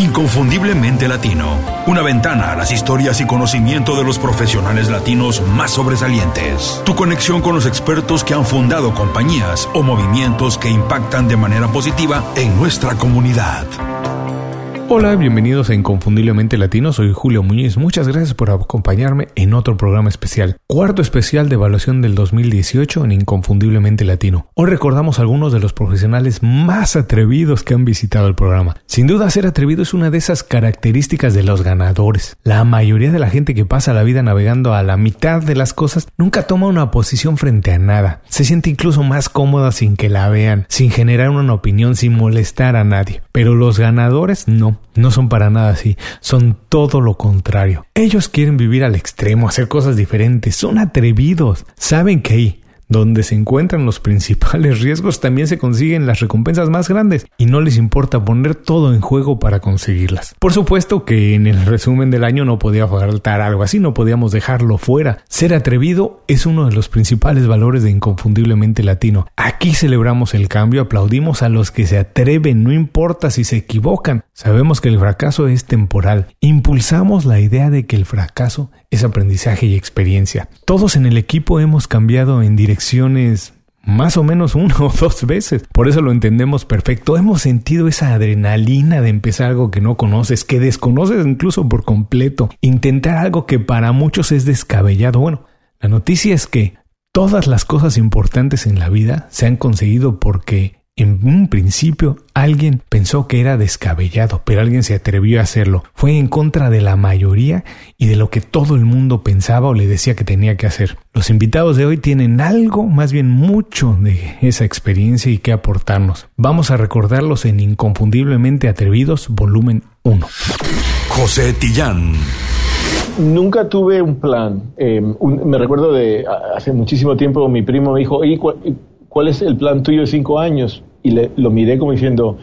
Inconfundiblemente Latino. Una ventana a las historias y conocimiento de los profesionales latinos más sobresalientes. Tu conexión con los expertos que han fundado compañías o movimientos que impactan de manera positiva en nuestra comunidad. Hola, bienvenidos a Inconfundiblemente Latino, soy Julio Muñiz, muchas gracias por acompañarme en otro programa especial, cuarto especial de evaluación del 2018 en Inconfundiblemente Latino. Hoy recordamos algunos de los profesionales más atrevidos que han visitado el programa. Sin duda ser atrevido es una de esas características de los ganadores. La mayoría de la gente que pasa la vida navegando a la mitad de las cosas nunca toma una posición frente a nada. Se siente incluso más cómoda sin que la vean, sin generar una opinión, sin molestar a nadie. Pero los ganadores no. No son para nada así, son todo lo contrario. Ellos quieren vivir al extremo, hacer cosas diferentes, son atrevidos, saben que ahí donde se encuentran los principales riesgos también se consiguen las recompensas más grandes y no les importa poner todo en juego para conseguirlas. Por supuesto que en el resumen del año no podía faltar algo así, no podíamos dejarlo fuera. Ser atrevido es uno de los principales valores de Inconfundiblemente Latino. Aquí celebramos el cambio, aplaudimos a los que se atreven, no importa si se equivocan. Sabemos que el fracaso es temporal. Impulsamos la idea de que el fracaso es aprendizaje y experiencia. Todos en el equipo hemos cambiado en más o menos una o dos veces. Por eso lo entendemos perfecto. Hemos sentido esa adrenalina de empezar algo que no conoces, que desconoces incluso por completo. Intentar algo que para muchos es descabellado. Bueno, la noticia es que todas las cosas importantes en la vida se han conseguido porque en un principio alguien pensó que era descabellado, pero alguien se atrevió a hacerlo. Fue en contra de la mayoría y de lo que todo el mundo pensaba o le decía que tenía que hacer. Los invitados de hoy tienen algo, más bien mucho de esa experiencia y que aportarnos. Vamos a recordarlos en Inconfundiblemente Atrevidos, volumen 1. José Tillán. Nunca tuve un plan. Eh, un- me recuerdo de hace muchísimo tiempo mi primo me dijo, "Oye, ¿cuál, cuál es el plan tuyo de cinco años? Y le, lo miré como diciendo,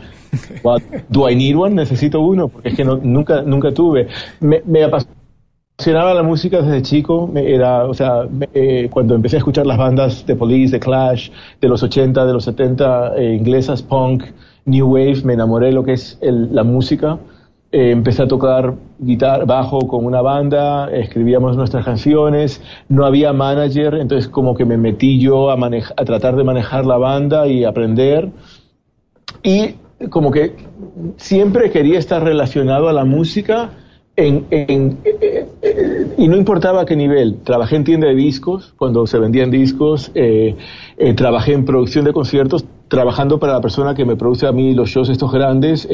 "What? ¿Do I need one? Necesito uno, porque es que no- nunca, nunca tuve. Me, me apasionaba la música desde chico, me- era, o sea, me- eh, cuando empecé a escuchar las bandas de Police, de Clash, de los 80, de los 70, eh, inglesas, punk, New Wave, me enamoré de lo que es el- la música. Eh, empecé a tocar guitarra, bajo con una banda, escribíamos nuestras canciones, no había manager, entonces como que me metí yo a, a tratar de manejar la banda y aprender. Y como que siempre quería estar relacionado a la música en, en- eh, y no importaba a qué nivel. Trabajé en tienda de discos, cuando se vendían discos, eh, eh, trabajé en producción de conciertos, trabajando para la persona que me produce a mí los shows estos grandes,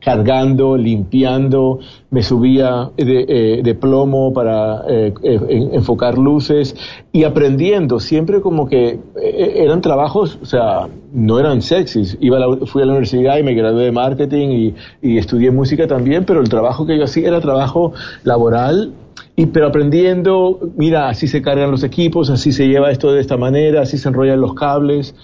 cargando, limpiando, me subía de, eh, plomo para eh, eh, en- enfocar luces y aprendiendo, siempre como que eran trabajos, o sea, no eran sexys. Iba a la- fui a la universidad y me gradué de marketing y, y estudié música también, pero el trabajo que yo hacía era trabajo laboral y, pero aprendiendo, mira, así se cargan los equipos, así se lleva esto de esta manera, así se enrollan los cables.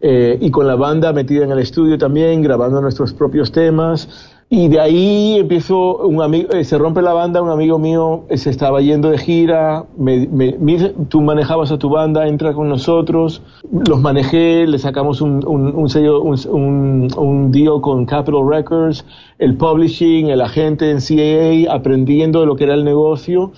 Eh, y con la banda metida en el estudio también, grabando nuestros propios temas. Y de ahí empiezo, un amigo, eh, se rompe la banda, un amigo mío eh, se estaba yendo de gira, me, me- me tú manejabas a tu banda, entra con nosotros, los manejé, le sacamos un, un, un sello, un, un, deal con Capitol Records, el publishing, el agente en CAA, aprendiendo de lo que era el negocio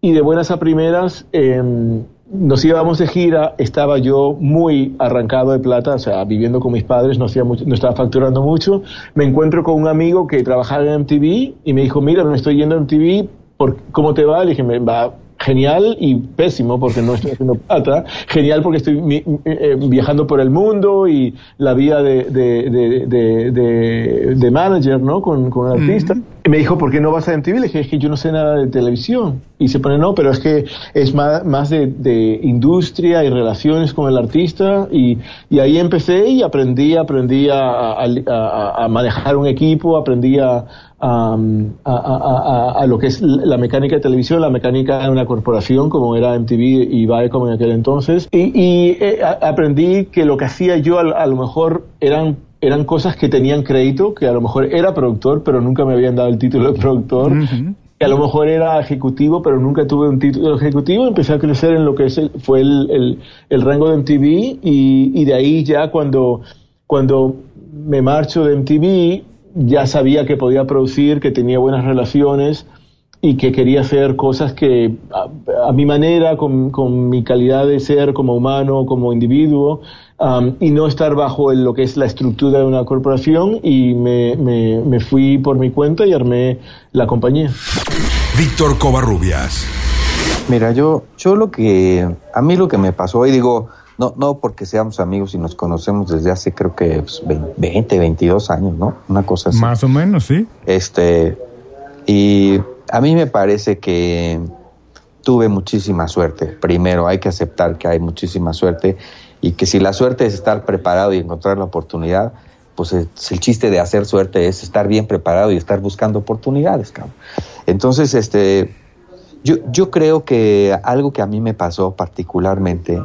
y de buenas a primeras em, nos íbamos de gira, estaba yo muy arrancado de plata, o sea, viviendo con mis padres, no, hacía mucho- no estaba facturando mucho. Me encuentro con un amigo que trabajaba en MTV y me dijo, mira, me estoy yendo a MTV, ¿por, ¿cómo te va? Le dije, me va genial y pésimo porque no estoy haciendo plata, genial porque estoy eh, viajando por el mundo y la vida de, de, de, de, manager, ¿no? Con, con el artista. Y me dijo, ¿por qué no vas a MTV? Le dije, es que yo no sé nada de televisión. Y se pone, no, pero es que es más, más de, industria y relaciones con el artista. Y, ahí empecé y aprendí, aprendí a manejar un equipo, aprendí a, a, lo que es la mecánica de televisión, la mecánica de una corporación como era MTV y Viacom en aquel entonces. Y, eh, aprendí que lo que hacía yo a, lo mejor eran eran cosas que tenían crédito, que a lo mejor era productor, pero nunca me habían dado el título de productor. Que a lo mejor era ejecutivo, pero nunca tuve un título ejecutivo. Empecé a crecer en lo que es fue el, el, rango de MTV y, y de ahí ya cuando, cuando me marcho de MTV, ya sabía que podía producir, que tenía buenas relaciones y que quería hacer cosas que a, mi manera, con, con, mi calidad de ser como humano, como individuo, um, y no estar bajo lo que es la estructura de una corporación y me, me, me fui por mi cuenta y armé la compañía. Víctor Covarrubias. Mira, yo, yo lo que, a mí lo que me pasó, y digo, no, no porque seamos amigos y nos conocemos desde hace creo que 20, pues, 22 años, ¿no? Una cosa así. Más o menos, sí. Este, y a mí me parece que tuve muchísima suerte. Primero, hay que aceptar que hay muchísima suerte y que si la suerte es estar preparado y encontrar la oportunidad, pues el, chiste de hacer suerte es estar bien preparado y estar buscando oportunidades, cabrón. Entonces, este, yo, yo creo que algo que a mí me pasó particularmente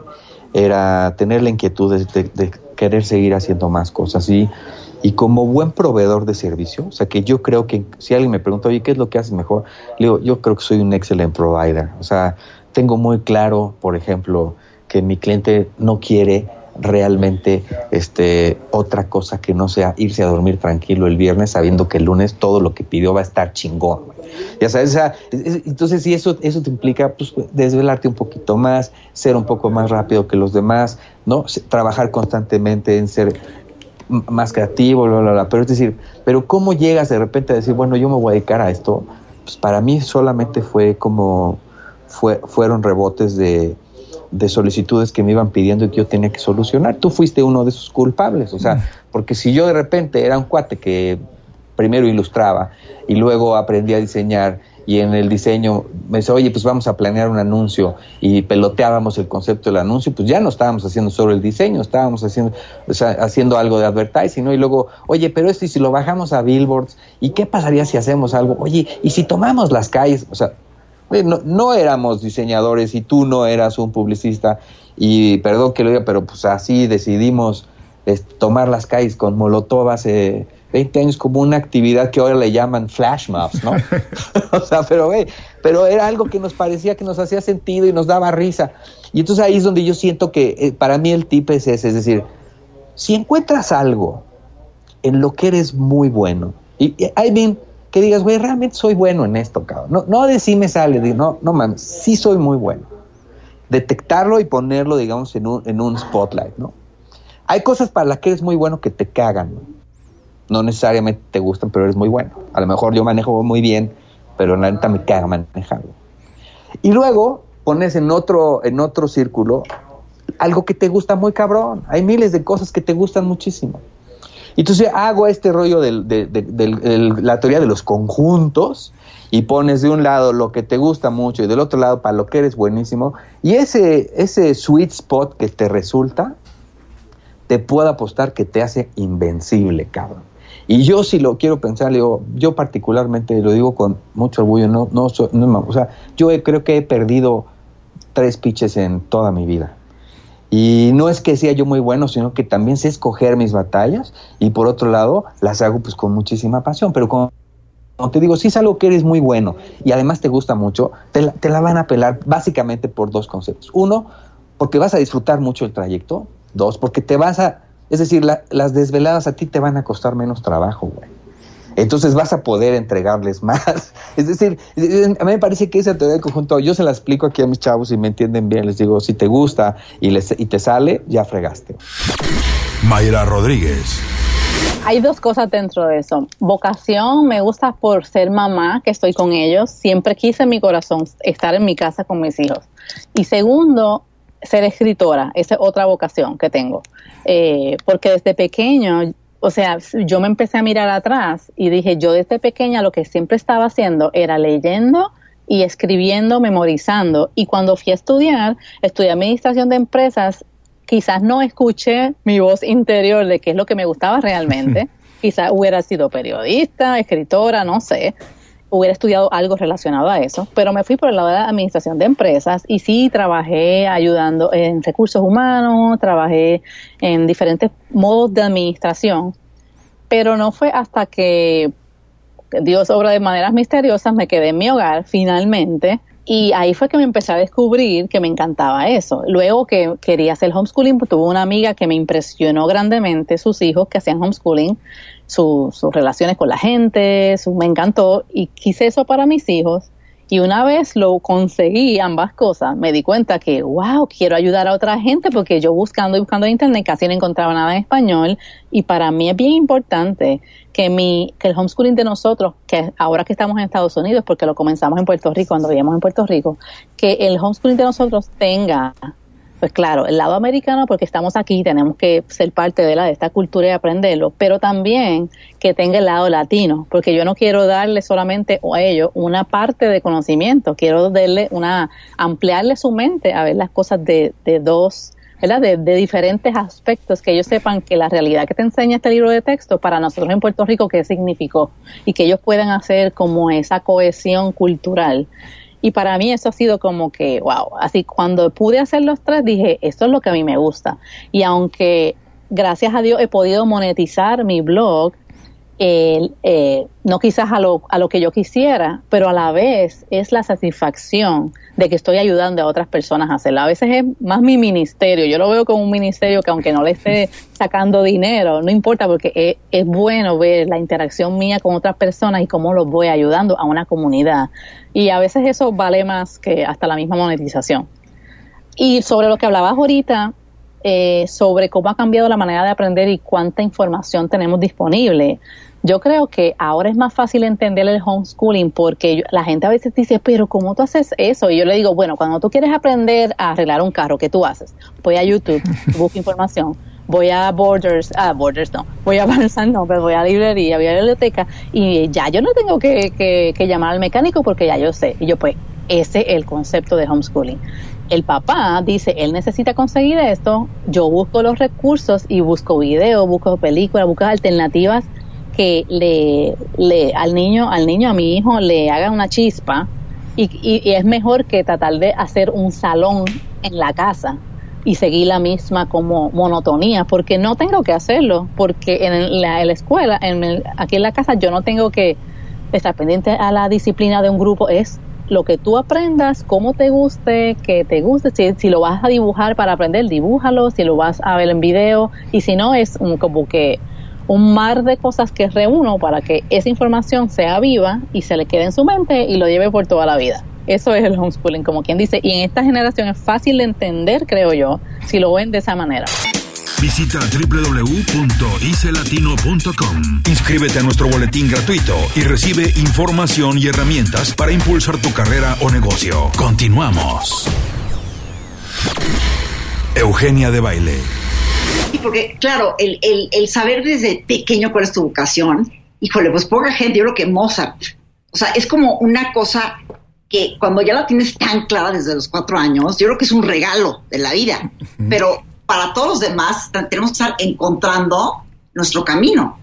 era tener la inquietud de, querer seguir haciendo más cosas y, y como buen proveedor de servicio, o sea que yo creo que si alguien me pregunta, oye, ¿qué es lo que haces mejor? Le digo, yo creo que soy un excelente provider, o sea, tengo muy claro, por ejemplo, que mi cliente no quiere realmente este otra cosa que no sea irse a dormir tranquilo el viernes sabiendo que el lunes todo lo que pidió va a estar chingón. Ya sabes, entonces si eso eso te implica pues desvelarte un poquito más, ser un poco más rápido que los demás, ¿no? Trabajar constantemente en ser más creativo, bla, bla, bla. Pero es decir, pero ¿cómo llegas de repente a decir, bueno, yo me voy a dedicar a esto? Pues para mí solamente fue como, fue, fueron rebotes de, de solicitudes que me iban pidiendo y que yo tenía que solucionar. Tú fuiste uno de esos culpables, o sea, porque si yo de repente era un cuate que primero ilustraba y luego aprendí a diseñar y en el diseño me dice, oye, pues vamos a planear un anuncio y peloteábamos el concepto del anuncio, pues ya no estábamos haciendo solo el diseño, estábamos haciendo, haciendo algo de advertising, ¿no? Y luego, oye, pero esto y si lo bajamos a billboards, ¿y qué pasaría si hacemos algo? Oye, ¿y si tomamos las calles? O sea, no, éramos diseñadores y tú no eras un publicista y perdón que lo diga, pero pues así decidimos tomar las calles con Molotov hace 20 años como una actividad que ahora le llaman flash mobs, ¿no? o sea, pero, pero era algo que nos parecía que nos hacía sentido y nos daba risa. Y entonces ahí es donde yo siento que eh, para mí el tip es ese, es decir, si encuentras algo en lo que eres muy bueno, y, y I mean, que digas, güey, realmente soy bueno en esto, cabrón. No, no de sí me sale, no, no mames, sí soy muy bueno. Detectarlo y ponerlo, digamos, en un, en un spotlight, ¿no? Hay cosas para las que eres muy bueno que te cagan, ¿no? No necesariamente te gustan, pero eres muy bueno. A lo mejor yo manejo muy bien, pero la neta me caga manejarlo. Y luego pones en otro, en otro círculo algo que te gusta muy cabrón. Hay miles de cosas que te gustan muchísimo. Entonces hago este rollo de, la teoría de los conjuntos y pones de un lado lo que te gusta mucho y del otro lado para lo que eres buenísimo. Y ese, ese sweet spot que te resulta, te puedo apostar que te hace invencible, cabrón. Y yo si lo quiero pensar, yo particularmente lo digo con mucho orgullo, no, no, no o sea, yo creo que he perdido tres pitches en toda mi vida. Y no es que sea yo muy bueno, sino que también sé escoger mis batallas y por otro lado las hago pues con muchísima pasión. Pero como, te digo, si es algo que eres muy bueno y además te gusta mucho, te la, te la van a pelar básicamente por dos conceptos. Uno, porque vas a disfrutar mucho el trayecto. Dos, porque te vas a... Es decir, las desveladas a ti te van a costar menos trabajo, güey entonces vas a poder entregarles más. Es decir, a mí me parece que esa teoría del conjunto, yo se la explico aquí a mis chavos y me entienden bien, les digo, si te gusta y, les, y te sale, ya fregaste. Mayra Rodríguez. Hay dos cosas dentro de eso. Vocación, me gusta por ser mamá, que estoy con ellos. Siempre quise en mi corazón estar en mi casa con mis hijos. Y segundo, ser escritora. Esa es otra vocación que tengo. Eh, porque desde pequeño, o sea, yo me empecé a mirar atrás y dije, yo desde pequeña lo que siempre estaba haciendo era leyendo y escribiendo, memorizando. Y cuando fui a estudiar, estudié administración de empresas, quizás no escuché mi voz interior de qué es lo que me gustaba realmente. quizás hubiera sido periodista, escritora, no sé hubiera estudiado algo relacionado a eso, pero me fui por el lado de la administración de empresas y sí trabajé ayudando en recursos humanos, trabajé en diferentes modos de administración, pero no fue hasta que Dios obra de maneras misteriosas, me quedé en mi hogar finalmente y ahí fue que me empecé a descubrir que me encantaba eso. Luego que quería hacer homeschooling, pues tuve una amiga que me impresionó grandemente, sus hijos que hacían homeschooling, sus relaciones con la gente, su, me encantó y quise eso para mis hijos y una vez lo conseguí, ambas cosas, me di cuenta que, wow, quiero ayudar a otra gente porque yo buscando y buscando en internet casi no encontraba nada en español. Y para mí es bien importante que, mi, que el homeschooling de nosotros, que ahora que estamos en Estados Unidos, porque lo comenzamos en Puerto Rico, cuando vivíamos en Puerto Rico, que el homeschooling de nosotros tenga pues claro, el lado americano porque estamos aquí, tenemos que ser parte de, la, de esta cultura y aprenderlo, pero también que tenga el lado latino, porque yo no quiero darle solamente a ellos una parte de conocimiento, quiero darle una, ampliarle su mente a ver las cosas de, de dos, ¿verdad? De, de, diferentes aspectos, que ellos sepan que la realidad que te enseña este libro de texto para nosotros en Puerto Rico, qué significó, y que ellos puedan hacer como esa cohesión cultural y para mí eso ha sido como que, wow, así cuando pude hacer los tres dije, esto es lo que a mí me gusta. Y aunque gracias a Dios he podido monetizar mi blog, eh, no quizás a lo, a lo que yo quisiera, pero a la vez es la satisfacción de que estoy ayudando a otras personas a hacerlo. A veces es más mi ministerio, yo lo veo como un ministerio que aunque no le esté sacando dinero, no importa porque es, es bueno ver la interacción mía con otras personas y cómo los voy ayudando a una comunidad. Y a veces eso vale más que hasta la misma monetización. Y sobre lo que hablabas ahorita, eh, sobre cómo ha cambiado la manera de aprender y cuánta información tenemos disponible. Yo creo que ahora es más fácil entender el homeschooling porque la gente a veces dice, pero ¿cómo tú haces eso? Y yo le digo, bueno, cuando tú quieres aprender a arreglar un carro, ¿qué tú haces? Voy a YouTube, busco información, voy a Borders, ah, Borders no, voy a Barnes no, pero voy a librería, voy a biblioteca y ya yo no tengo que, que, que llamar al mecánico porque ya yo sé. Y yo pues, ese es el concepto de homeschooling el papá dice, él necesita conseguir esto, yo busco los recursos y busco videos, busco películas, busco alternativas que le, le, al niño, al niño, a mi hijo, le haga una chispa y, y, es mejor que tratar de hacer un salón en la casa y seguir la misma como monotonía, porque no tengo que hacerlo, porque en la, la escuela, en aquí en la casa yo no tengo que estar pendiente a la disciplina de un grupo, es lo que tú aprendas, cómo te guste, que te guste, si, lo vas a dibujar para aprender, dibújalo, si lo vas a ver en video, y si no, es como que un mar de cosas que reúno para que esa información sea viva y se le quede en su mente y lo lleve por toda la vida. Eso es el homeschooling, como quien dice. Y en esta generación es fácil de entender, creo yo, si lo ven de esa manera. Visita www.icelatino.com. Inscríbete a nuestro boletín gratuito y recibe información y herramientas para impulsar tu carrera o negocio. Continuamos. Eugenia de Baile porque claro, el, el, saber desde pequeño cuál es tu vocación, híjole, pues poca gente, yo creo que Mozart, o sea, es como una cosa que cuando ya la tienes tan clara desde los cuatro años, yo creo que es un regalo de la vida, pero para todos los demás tenemos que estar encontrando nuestro camino.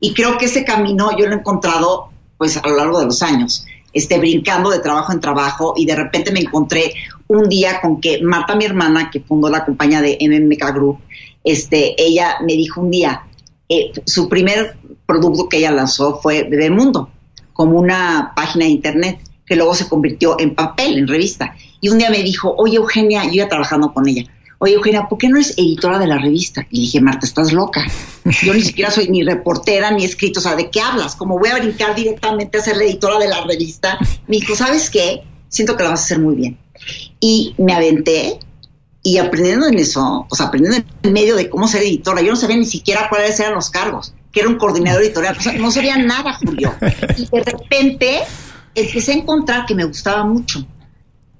Y creo que ese camino yo lo he encontrado pues a lo largo de los años, este, brincando de trabajo en trabajo y de repente me encontré un día con que Marta, mi hermana, que fundó la compañía de MMK Group, este, ella me dijo un día, eh, su primer producto que ella lanzó fue Mundo, como una página de internet que luego se convirtió en papel, en revista. Y un día me dijo, oye Eugenia, yo iba trabajando con ella, oye Eugenia, ¿por qué no eres editora de la revista? Y dije, Marta, estás loca. Yo ni siquiera soy ni reportera ni escrito, o sea, ¿de qué hablas? Como voy a brincar directamente a ser la editora de la revista. Me dijo, ¿sabes qué? Siento que la vas a hacer muy bien. Y me aventé y aprendiendo en eso, o sea, aprendiendo en medio de cómo ser editora, yo no sabía ni siquiera cuáles eran los cargos. que era un coordinador editorial. O sea, no sabía nada, Julio. Y de repente empecé a encontrar que me gustaba mucho.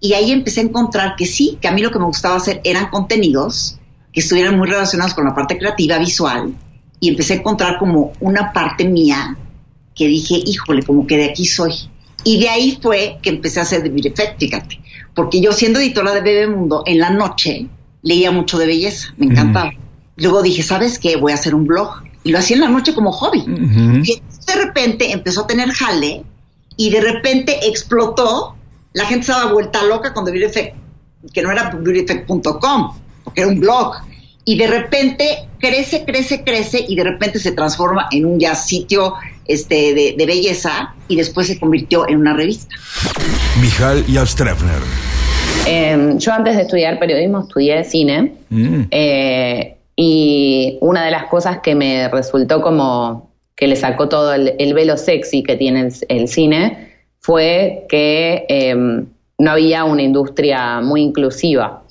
Y ahí empecé a encontrar que sí, que a mí lo que me gustaba hacer eran contenidos que estuvieran muy relacionados con la parte creativa, visual. Y empecé a encontrar como una parte mía que dije, híjole, como que de aquí soy. Y de ahí fue que empecé a hacer de Effect, fíjate. Porque yo siendo editora de Bebemundo, en la noche leía mucho de belleza, me encantaba. Luego dije, ¿sabes qué? Voy a hacer un blog. Y lo hacía en la noche como hobby. Y de repente empezó a tener jale y de repente explotó. La gente estaba vuelta loca con The Beauty Effect, que no era beautyeffect.com, porque era un blog. Y de repente crece, crece, crece y de repente se transforma en un ya sitio este, de, belleza y después se convirtió en una revista. Mijal y Eh, yo antes de estudiar periodismo estudié cine mm. eh, y una de las cosas que me resultó como que le sacó todo el, velo sexy que tiene el, cine fue que eh, no había una industria muy inclusiva.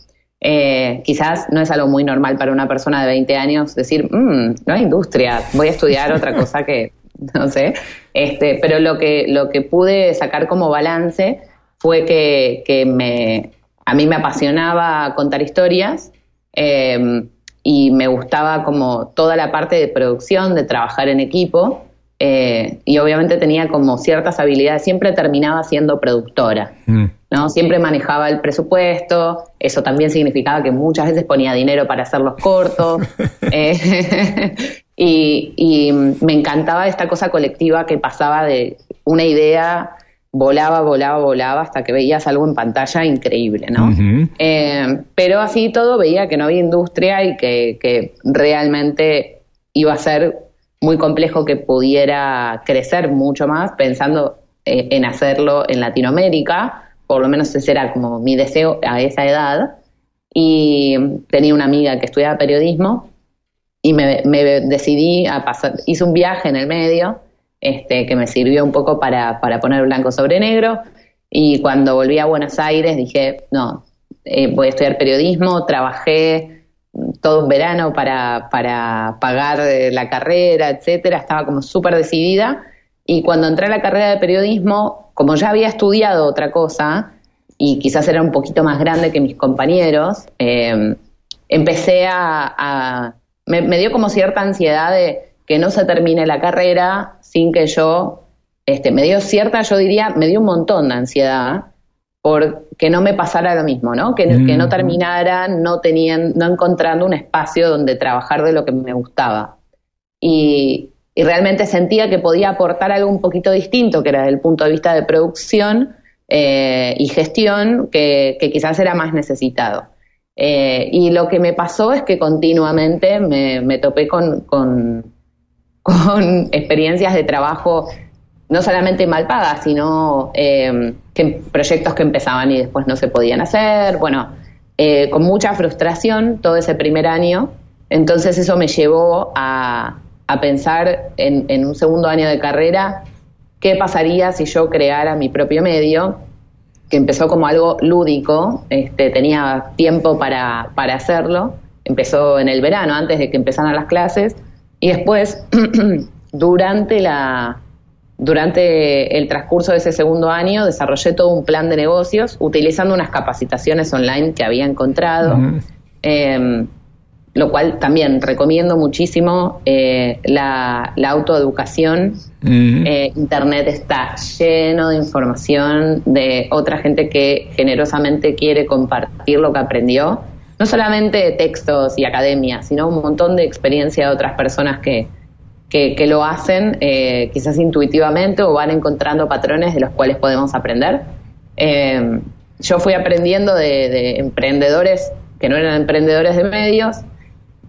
Eh, quizás no es algo muy normal para una persona de 20 años decir, mm, no hay industria, voy a estudiar otra cosa que, no sé, este, pero lo que, lo que pude sacar como balance fue que, que me, a mí me apasionaba contar historias eh, y me gustaba como toda la parte de producción, de trabajar en equipo. Eh, y obviamente tenía como ciertas habilidades, siempre terminaba siendo productora, mm. ¿no? Siempre manejaba el presupuesto, eso también significaba que muchas veces ponía dinero para hacer los cortos, eh, y, y, me encantaba esta cosa colectiva que pasaba de una idea volaba, volaba, volaba hasta que veías algo en pantalla increíble, ¿no? Eh, pero así todo veía que no había industria y que, realmente iba a ser muy complejo que pudiera crecer mucho más pensando eh, en hacerlo en Latinoamérica, por lo menos ese era como mi deseo a esa edad. Y tenía una amiga que estudiaba periodismo y me, me decidí a pasar, hice un viaje en el medio este, que me sirvió un poco para, poner blanco sobre negro. Y cuando volví a Buenos Aires dije, no, eh, voy a estudiar periodismo, trabajé todo un verano para, para pagar eh, la carrera, etcétera, estaba como súper decidida. Y cuando entré a la carrera de periodismo, como ya había estudiado otra cosa, y quizás era un poquito más grande que mis compañeros, eh, empecé a, me, dio como cierta ansiedad de que no se termine la carrera sin que yo, este, me dio cierta, yo diría, me dio un montón de ansiedad por que no me pasara lo mismo, ¿no? Que, que no terminara no tenían, no encontrando un espacio donde trabajar de lo que me gustaba. Y, realmente sentía que podía aportar algo un poquito distinto, que era desde el punto de vista de producción eh, y gestión, que, quizás era más necesitado. Eh, y lo que me pasó es que continuamente me, topé con, con experiencias de trabajo no solamente mal pagas, sino eh, que proyectos que empezaban y después no se podían hacer, bueno, eh, con mucha frustración todo ese primer año. Entonces eso me llevó a, pensar en, un segundo año de carrera qué pasaría si yo creara mi propio medio, que empezó como algo lúdico, este, tenía tiempo para, para hacerlo, empezó en el verano, antes de que empezaran las clases, y después, durante la durante el transcurso de ese segundo año desarrollé todo un plan de negocios utilizando unas capacitaciones online que había encontrado, em, lo cual también recomiendo muchísimo eh, la, autoeducación. Eh, Internet está lleno de información de otra gente que generosamente quiere compartir lo que aprendió. No solamente textos y academia, sino un montón de experiencia de otras personas que, que, lo hacen eh, quizás intuitivamente o van encontrando patrones de los cuales podemos aprender. Eh, yo fui aprendiendo de, emprendedores que no eran emprendedores de medios,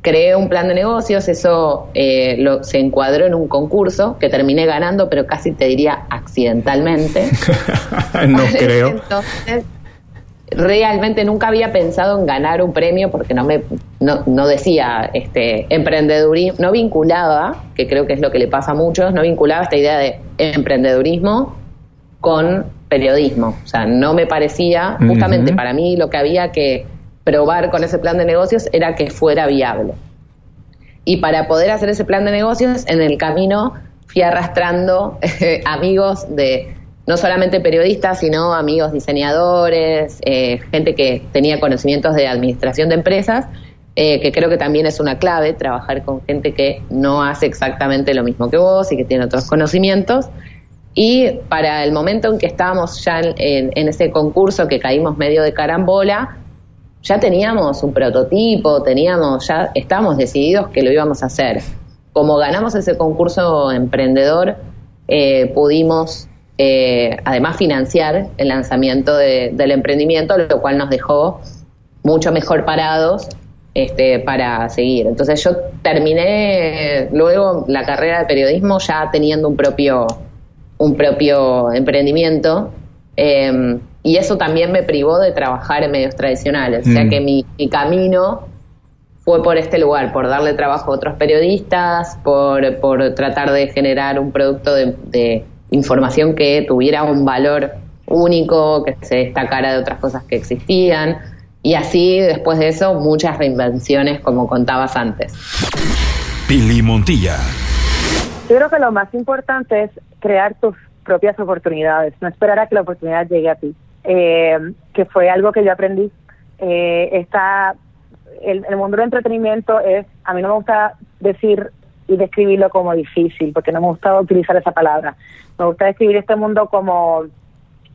creé un plan de negocios, eso eh, lo, se encuadró en un concurso que terminé ganando, pero casi te diría accidentalmente. no creo. Entonces, realmente nunca había pensado en ganar un premio porque no me no, decía este emprendedurismo, no vinculaba, que creo que es lo que le pasa a muchos, no vinculaba esta idea de emprendedurismo con periodismo. O sea, no me parecía, justamente para mí lo que había que probar con ese plan de negocios era que fuera viable. Y para poder hacer ese plan de negocios, en el camino fui arrastrando eh, amigos de no solamente periodistas, sino amigos diseñadores, eh, gente que tenía conocimientos de administración de empresas, eh, que creo que también es una clave, trabajar con gente que no hace exactamente lo mismo que vos y que tiene otros conocimientos. Y para el momento en que estábamos ya en, ese concurso que caímos medio de carambola, ya teníamos un prototipo, teníamos, ya estábamos decididos que lo íbamos a hacer. Como ganamos ese concurso emprendedor, eh, pudimos eh, además financiar el lanzamiento del emprendimiento, lo cual nos dejó mucho mejor parados este, para seguir. Entonces yo terminé luego la carrera de periodismo ya teniendo un propio, un propio emprendimiento. Eh, y eso también me privó de trabajar en medios tradicionales. O sea mm. que mi, camino fue por este lugar, por darle trabajo a otros periodistas, por, por tratar de generar un producto de, información que tuviera un valor único, que se destacara de otras cosas que existían. Y así, después de eso, muchas reinvenciones, como contabas antes. Pili Montilla. Yo creo que lo más importante es crear tus propias oportunidades, no esperar a que la oportunidad llegue a ti eh, que fue algo que yo aprendí. Eh, está, el, mundo del entretenimiento es, a mí no me gusta decir describirlo como difícil, porque no me gusta utilizar esa palabra. Me gusta describir este mundo como,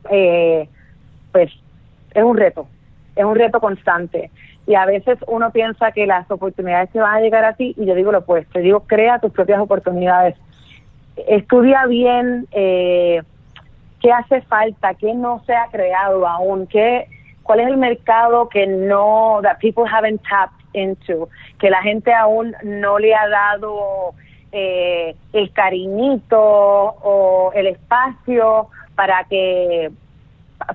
eh, pues, es un reto, es un reto constante. Y a veces uno piensa que las oportunidades se van a llegar a ti, y yo digo lo opuesto, digo, crea tus propias oportunidades. Estudia bien, eh, qué hace falta, qué no se ha creado aún, qué, cuál es el mercado que no, that people haven't tapped into, que la gente aún no le ha dado eh, el cariñito o el espacio para que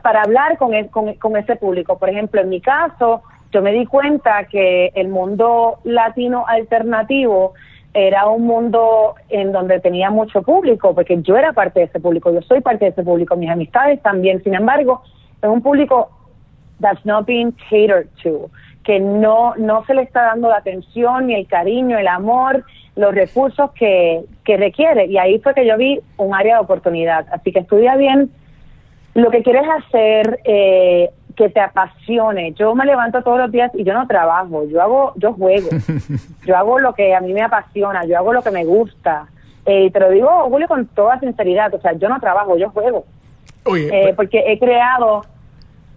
para hablar con, con, con ese público. Por ejemplo, en mi caso, yo me di cuenta que el mundo latino alternativo era un mundo en donde tenía mucho público, porque yo era parte de ese público, yo soy parte de ese público, mis amistades también. Sin embargo, es un público that's not being catered to, que no, no se le está dando la atención, ni el cariño, el amor, los recursos que, que requiere. Y ahí fue que yo vi un área de oportunidad. Así que estudia bien lo que quieres hacer, eh, que te apasione. Yo me levanto todos los días y yo no trabajo, yo hago, yo juego, yo hago lo que a mí me apasiona, yo hago lo que me gusta. Eh, y te lo digo, Julio, con toda sinceridad, o sea, yo no trabajo, yo juego. Eh, pues porque he creado,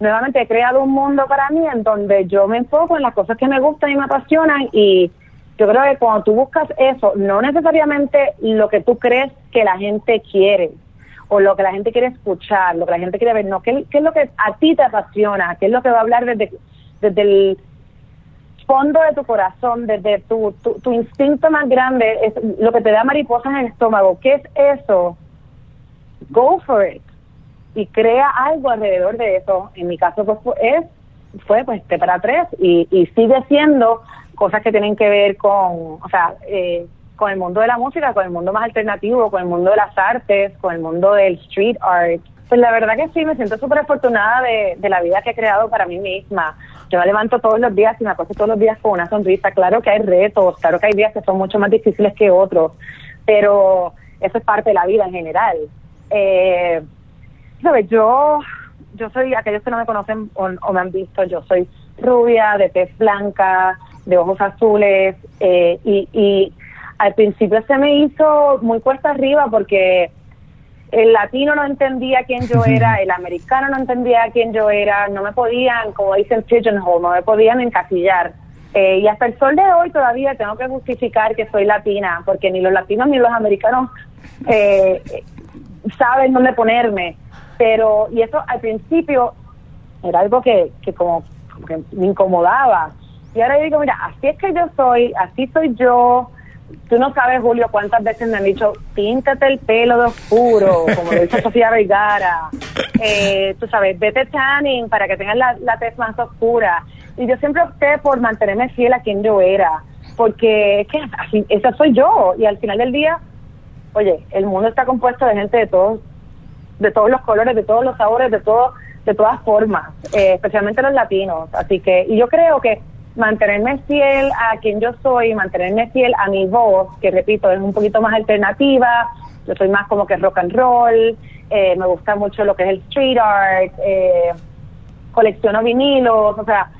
nuevamente he creado un mundo para mí en donde yo me enfoco en las cosas que me gustan y me apasionan y yo creo que cuando tú buscas eso, no necesariamente lo que tú crees que la gente quiere, o lo que la gente quiere escuchar, lo que la gente quiere ver, no, ¿qué, es lo que a ti te apasiona? ¿Qué es lo que va a hablar desde, desde el fondo de tu corazón, desde tu, tu, instinto más grande, es lo que te da mariposas en el estómago? ¿Qué es eso? Go for it. Y crea algo alrededor de eso. En mi caso, pues, es, fue pues este para tres y, y sigue siendo cosas que tienen que ver con, o sea, eh, con el mundo de la música, con el mundo más alternativo, con el mundo de las artes, con el mundo del street art. Pues la verdad que sí, me siento súper afortunada de, de la vida que he creado para mí misma. Yo me levanto todos los días y me acuesto todos los días con una sonrisa. Claro que hay retos, claro que hay días que son mucho más difíciles que otros, pero eso es parte de la vida en general. Eh, ¿Sabes? Yo, yo soy, aquellos que no me conocen o, o me han visto, yo soy rubia, de tez blanca, de ojos azules, eh, y, y al principio se me hizo muy cuesta arriba porque el latino no entendía quién yo era, el americano no entendía quién yo era, no me podían, como dicen pigeonhole, no me podían encasillar. Eh, y hasta el sol de hoy todavía tengo que justificar que soy latina, porque ni los latinos ni los americanos eh, saben dónde ponerme. Pero, y eso al principio era algo que, que como, como que me incomodaba. Y ahora yo digo, mira, así es que yo soy, así soy yo, tú no sabes, Julio, cuántas veces me han dicho, píntate el pelo de oscuro, como lo dice Sofía Vergara. Eh, tú sabes, vete tanning para que tengas la, la tez más oscura. Y yo siempre opté por mantenerme fiel a quien yo era, porque es que así, esa soy yo. Y al final del día, oye, el mundo está compuesto de gente de todos, de todos los colores, de todos los sabores, de todo, de todas formas, eh, especialmente los latinos. Así que, y yo creo que mantenerme fiel a quien yo soy, mantenerme fiel a mi voz, que repito, es un poquito más alternativa, yo soy más como que rock and roll, eh, me gusta mucho lo que es el street art, eh, colecciono vinilos, o sea,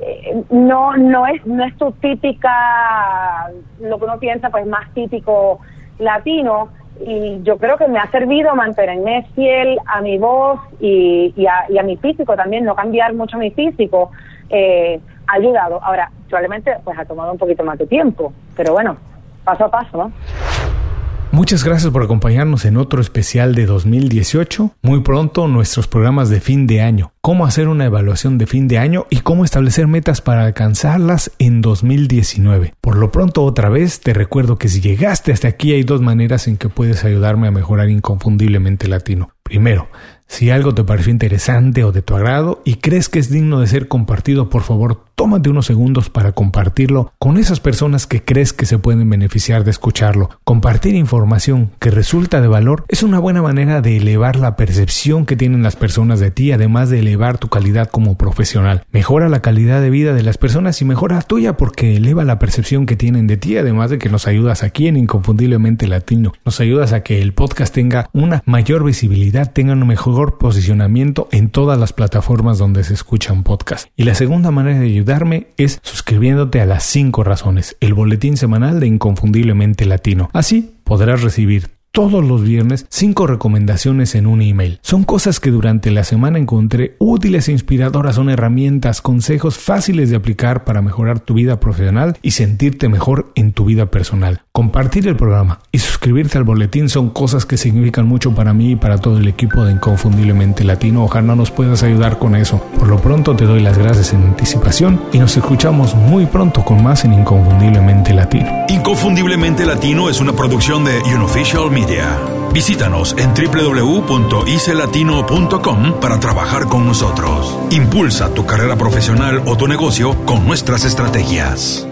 eh, no no es no es tu típica lo que uno piensa pues más típico latino y yo creo que me ha servido mantenerme fiel a mi voz y, a, y a mi físico también no cambiar mucho mi físico eh, ha ayudado. Ahora probablemente pues ha tomado un poquito más de tiempo pero bueno paso a paso no Muchas gracias por acompañarnos en otro especial de 2018. Muy pronto nuestros programas de fin de año. Cómo hacer una evaluación de fin de año y cómo establecer metas para alcanzarlas en 2019. Por lo pronto otra vez te recuerdo que si llegaste hasta aquí hay dos maneras en que puedes ayudarme a mejorar inconfundiblemente latino. Primero, si algo te pareció interesante o de tu agrado y crees que es digno de ser compartido, por favor, tómate unos segundos para compartirlo con esas personas que crees que se pueden beneficiar de escucharlo. Compartir información que resulta de valor es una buena manera de elevar la percepción que tienen las personas de ti, además de elevar tu calidad como profesional. Mejora la calidad de vida de las personas y mejora la tuya porque eleva la percepción que tienen de ti, además de que nos ayudas aquí en Inconfundiblemente Latino. Nos ayudas a que el podcast tenga una mayor visibilidad, tenga un mejor posicionamiento en todas las plataformas donde se escuchan podcasts. Y la segunda manera de ayudarme es suscribiéndote a las 5 razones, el boletín semanal de Inconfundiblemente Latino. Así podrás recibir todos los viernes cinco recomendaciones en un email. Son cosas que durante la semana encontré útiles e inspiradoras, son herramientas, consejos fáciles de aplicar para mejorar tu vida profesional y sentirte mejor en tu vida personal. Compartir el programa y suscribirte al boletín son cosas que significan mucho para mí y para todo el equipo de Inconfundiblemente Latino. Ojalá nos puedas ayudar con eso. Por lo pronto te doy las gracias en anticipación y nos escuchamos muy pronto con más en Inconfundiblemente Latino. Inconfundiblemente Latino es una producción de Unofficial Visítanos en www.icelatino.com para trabajar con nosotros. Impulsa tu carrera profesional o tu negocio con nuestras estrategias.